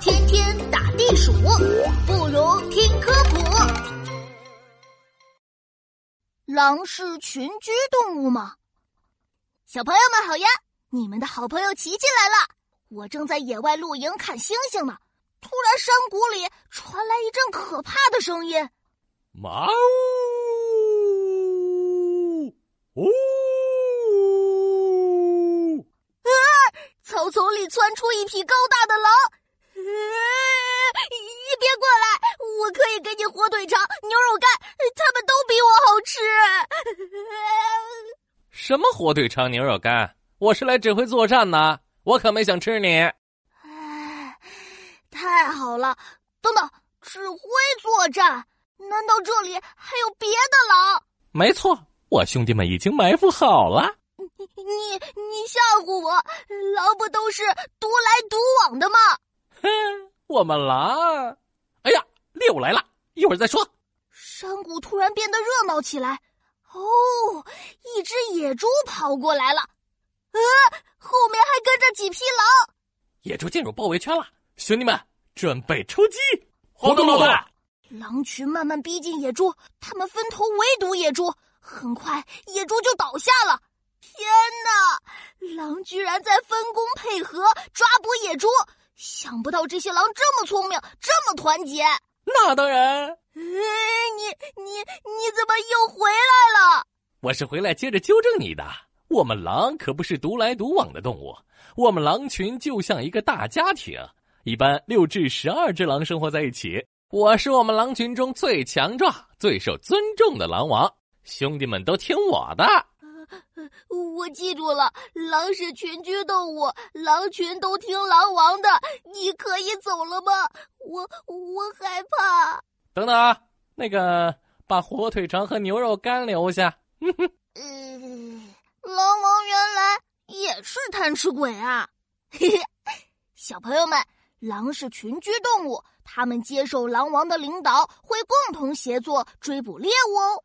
天天打地鼠，不如听科普。狼是群居动物吗？小朋友们好呀！你们的好朋友琪琪来了。我正在野外露营看星星呢，突然山谷里传来一阵可怕的声音，喵呜！啊！草丛里窜出一匹高大的狼，你别过来，我可以给你火腿肠、牛肉干，他们都比我好吃。什么火腿肠、牛肉干？我是来指挥作战的，我可没想吃你。哎，太好了！等等，指挥作战？难道这里还有别的狼？没错，我兄弟们已经埋伏好了。你你你吓唬我！狼不都是独来独往的吗？哼，我们狼……哎呀，猎物来了，一会儿再说。山谷突然变得热闹起来。哦，一只野猪跑过来了。呃，后面还跟着几匹狼。野猪进入包围圈了，兄弟们准备出击！好的，老大。狼群慢慢逼近野猪，他们分头围堵野猪。很快，野猪就倒下了。天哪！狼居然在分工配合抓捕野猪，想不到这些狼这么聪明，这么团结。那当然。你你你怎么又回来了？我是回来接着纠正你的。我们狼可不是独来独往的动物，我们狼群就像一个大家庭，一般六至十二只狼生活在一起。我是我们狼群中最强壮、最受尊重的狼王，兄弟们都听我的。我记住了，狼是群居动物，狼群都听狼王的。你可以走了吗？我我害怕。等等啊，那个把火腿肠和牛肉干留下。嗯，狼王原来也是贪吃鬼啊！嘿嘿，小朋友们，狼是群居动物，他们接受狼王的领导，会共同协作追捕猎物哦。